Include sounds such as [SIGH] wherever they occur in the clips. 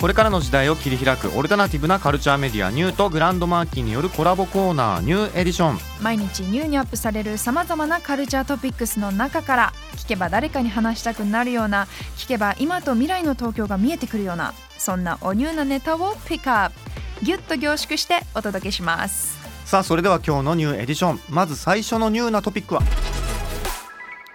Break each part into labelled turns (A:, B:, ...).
A: これからの時代を切り開くオルタナティブなカルチャーメディアニューとグランドマーキーによるコラボコーナーニューエディション。
B: 毎日ニューにアップされるさまざまなカルチャートピックスの中から聞けば誰かに話したくなるような聞けば今と未来の東京が見えてくるようなそんなおニューなネタをピックアップ。ギュッと凝縮してお届けします
A: さあそれでは今日のニューエディション。まず最初のニューなトピックは？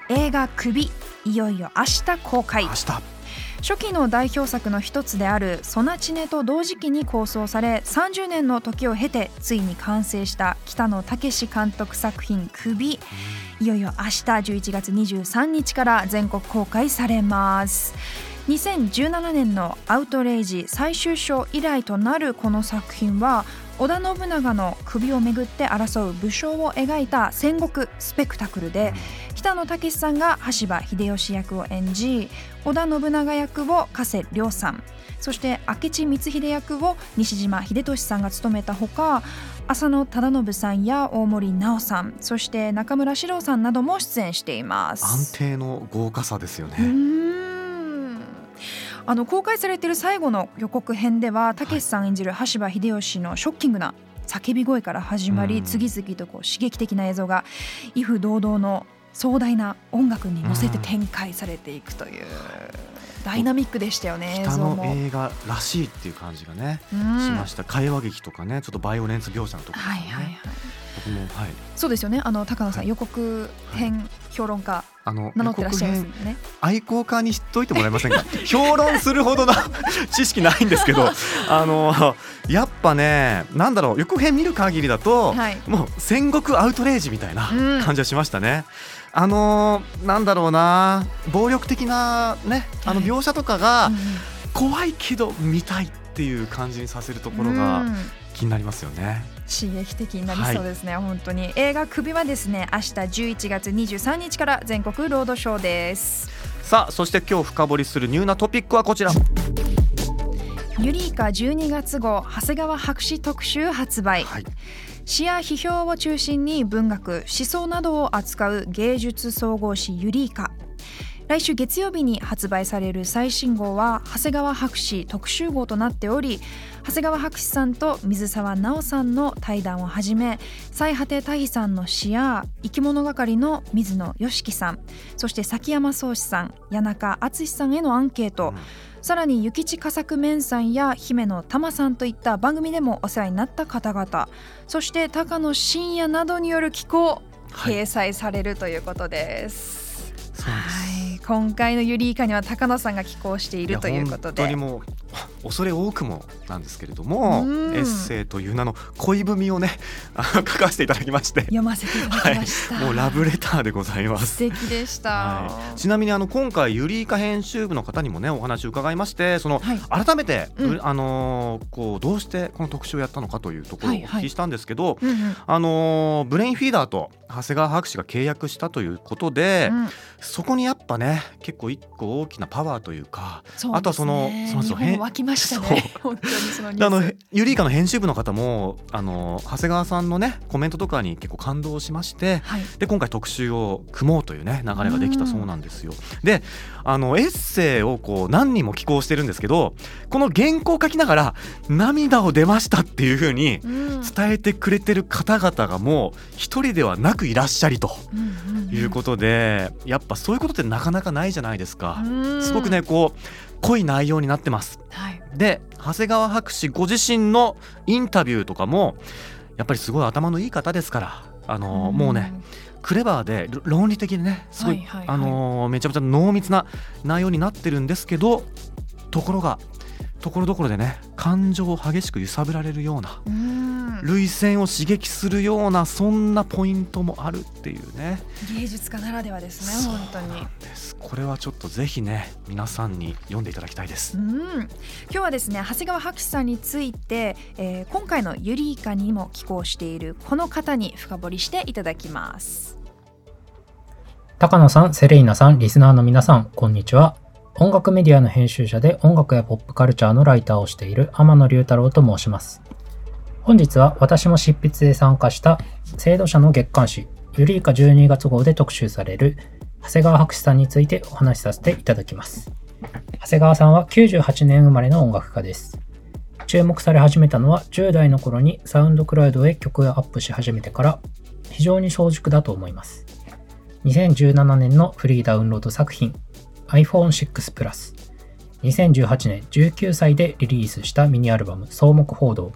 B: 映画「首」いよいよ明日公開。
A: 明日
B: 初期の代表作の一つである「ソナチネ」と同時期に構想され30年の時を経てついに完成した北野武監督作品「首」いよいよ明日11月23日から全国公開されます。2017年の「アウトレイジ」最終章以来となるこの作品は織田信長の首をめぐって争う武将を描いた戦国スペクタクルで北野武さんが羽柴秀吉役を演じ織田信長役を加瀬亮さん。そして明智光秀役を西島秀俊さんが務めたほか浅野忠信さんや大森奈緒さん。そして中村獅童さんなども出演しています。
A: 安定の豪華さですよね、
B: あの公開されている最後の予告編ではたけしさん演じる羽柴秀吉のショッキングな叫び声から始まり、
A: うん。
B: 次々とこう刺激的な映像が威風堂々の壮大な音楽に乗せて展開されていくという、ダイナミックでしたよね映
A: 北の。映画らしいっていう感じがね、
B: うん
A: しました。会話劇とかねちょっとバイオレンス描写のところね、
B: はいはいはい、
A: 僕もはい。
B: そうですよね。あの高野さん、
A: はい。
B: 予告編評論家
A: あの
B: 名乗ってらっしゃいますね。
A: 編愛好家に知っといてもらえませんか？[LAUGHS] 評論するほどの [LAUGHS] 知識ないんですけど [LAUGHS] あのやっぱねなんだろう予告編見る限りだと、
B: はい。
A: もう戦国アウトレイジみたいな
B: うん。
A: 感じはしましたね。あのなんだろうな暴力的なねあの
B: はい。
A: 描写とかが
B: うん
A: 怖いけど見たいっていう感じにさせるところが
B: うん。
A: 気になりますよね。
B: 刺激的になりそうですね、本当に。映画「首」はですね明日11月23日から全国ロードショーです。
A: さあそして今日深掘りするニューなトピックはこちら。
B: ユリイカ12月号長谷川博士特集発売、
A: はい
B: 詩や批評を中心に文学思想などを扱う芸術総合誌ユリイカ。来週月曜日に発売される最新号は長谷川博士特集号となっており長谷川博士さんと水沢直さんの対談をはじめ最果て大さんの詩や生き物係の水野良樹さんそして崎山宗志さん谷中敦さんへのアンケート、
A: うん
B: さらに諭吉佳作面さんや姫野玉さんといった番組でもお世話になった方々そして高野真也などによる寄稿、
A: はい。
B: 掲載されるということです。はい、今回のユリイカには高野さんが寄稿しているということで。
A: や本当にもう [LAUGHS] 恐れ多くもなんですけれども
B: うん。
A: エッセイという名の恋文をねあ [LAUGHS] 書かせていただきまして。
B: 読ませていただきました。
A: もうラブレターでございます。
B: 素敵でした。
A: はい、ちなみにあの今回ユリイカ編集部の方にもねお話を伺いましてその、
B: はい。
A: 改めて、
B: うん。
A: あのーこうどうしてこの特集をやったのかというところをお
B: はいはい。
A: 聞きしたんですけど、
B: うんうん。
A: あのーブレインフィーダーと長谷川博士が契約したということで、
B: うん。
A: そこにやっぱね結構一個大きなパワーというか
B: ね。
A: あとはそのそうそう
B: 湧きましたね。本当にそのニュ
A: であの
B: ース。
A: ユリイカの編集部の方もあの長谷川さんのねコメントとかに結構感動しまして
B: はい。
A: で今回特集を組もうというね流れができたそうなんですよ。であのエッセイをこう何人も寄稿してるんですけどこの原稿を書きながら涙を出ましたっていう風に
B: うん
A: 伝えてくれてる方々がもう一人ではなくいらっしゃりということでやっぱそういうことってなかなかないじゃないですか。
B: うん
A: すごくねこう濃い内容になってます。
B: はい。
A: で長谷川博士ご自身のインタビューとかもやっぱりすごい頭のいい方ですからあのもうねクレバーでろ論理的でねすごい,、
B: はいはいはい
A: あのーめちゃめちゃ濃密な内容になってるんですけどところがところどころでね感情を激しく揺さぶられるような
B: うん
A: 涙腺を刺激するようなそんなポイントもあるっていうね
B: 芸術家ならではですね本当に
A: これはちょっとぜひね皆さんに読んでいただきたいです
B: うん、今日はですね長谷川博士さんについて、えー今回のユリイカにも寄稿しているこの方に深掘りしていただきます
C: 高野さん、セレイナさん、リスナーの皆さん、こんにちは。音楽メディアの編集者で音楽やポップカルチャーのライターをしている天野龍太郎と申します。本日は私も執筆で参加した制度者の月刊誌ユリーカ12月号で特集される長谷川博士さんについてお話しさせていただきます。長谷川さんは98年生まれの音楽家です。注目され始めたのは10代の頃にサウンドクラウドへ曲をアップし始めてから非常に早熟だと思います。2017年のフリーダウンロード作品 iPhone6 Plus 2018年19歳でリリースしたミニアルバム草木報道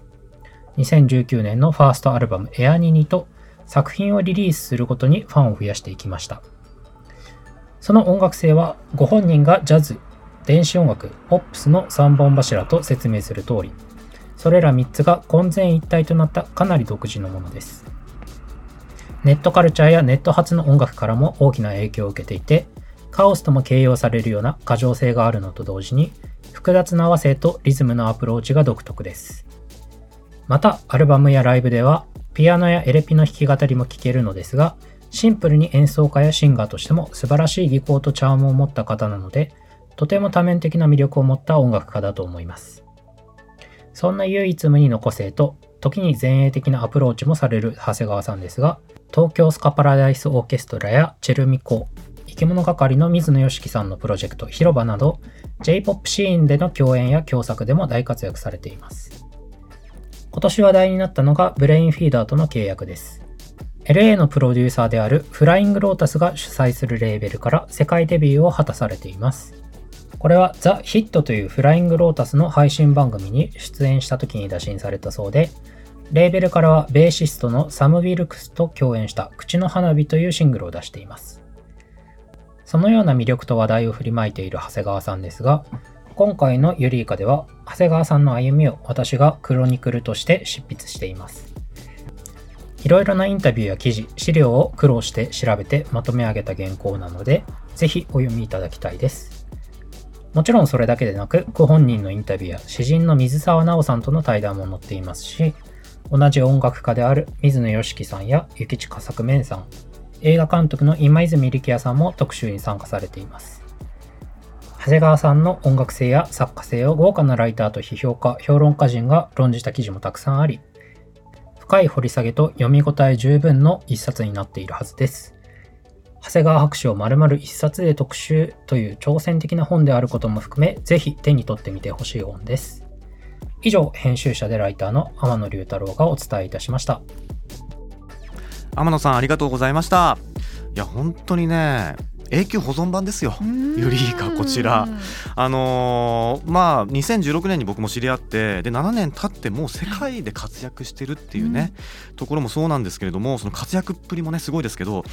C: 2019年のファーストアルバムエアニニと作品をリリースすることにファンを増やしていきました。その音楽性はご本人がジャズ、電子音楽、ポップスの3本柱と説明する通り、それら3つが混然一体となったかなり独自のものです。ネットカルチャーやネット発の音楽からも大きな影響を受けていて、カオスとも形容されるような過剰性があるのと同時に、複雑な和声とリズムのアプローチが独特です。また、アルバムやライブでは、ピアノやエレピの弾き語りも聴けるのですが、シンプルに演奏家やシンガーとしても素晴らしい技巧とチャームを持った方なので、とても多面的な魅力を持った音楽家だと思います。そんな唯一無二の個性と、時に前衛的なアプローチもされる長谷川さんですが、東京スカパラダイスオーケストラやチェルミコ、生き物係の水野良樹さんのプロジェクト広場など、J-POP シーンでの共演や共作でも大活躍されています。今年話題になったのがブレインフィーダーとの契約です。LA のプロデューサーであるフライングロータスが主催するレーベルから世界デビューを果たされています。これはザ・ヒットというフライングロータスの配信番組に出演した時に打診されたそうで、レーベルからはベーシストのサム・ウィルクスと共演した口の花火というシングルを出しています。そのような魅力と話題を振りまいている長谷川さんですが、今回のユリーカでは長谷川さんの歩みを私がクロニクルとして執筆しています。いろいろなインタビューや記事、資料を苦労して調べてまとめ上げた原稿なので、ぜひお読みいただきたいです。もちろんそれだけでなく、ご本人のインタビューや詩人の水沢直さんとの対談も載っていますし、同じ音楽家である水野良樹さんや雪近作面さん、映画監督の今泉力也さんも特集に参加されています。長谷川さんの音楽性や作家性を豪華なライターと批評家、評論家陣が論じた記事もたくさんあり、深い掘り下げと読み応え十分の一冊になっているはずです。長谷川博士を丸々一冊で特集という挑戦的な本であることも含め、ぜひ手に取ってみてほしい本です。以上、編集者でライターの天野龍太郎がお伝えいたしました。
A: 天野さんありがとうございましたいや本当にね永久保存版ですよ。ユリーカこちら。あのーまあ2016年に僕も知り合ってで7年経ってもう世界で活躍してるっていうね、ところもそうなんですけれどもその活躍っぷりもねすごいですけど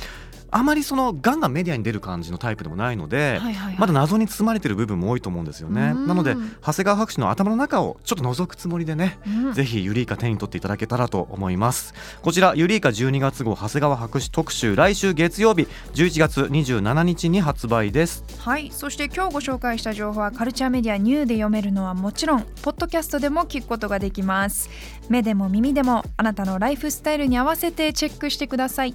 A: あまりそのガンガンメディアに出る感じのタイプでもないので、
B: はいはいはい。
A: まだ謎に包まれてる部分も多いと思うんですよね。
B: うん。
A: なので長谷川博士の頭の中をちょっと覗くつもりでね、
B: うん。
A: ぜひユリーカ手に取っていただけたらと思います。こちらユリーカ12月号長谷川博士特集来週月曜日11月27日に発売です。
B: はい。そして今日ご紹介した情報はカルチャーメディアニューで読めるのはもちろんポッドキャストでも聞くことができます。目でも耳でもあなたのライフスタイルに合わせてチェックしてください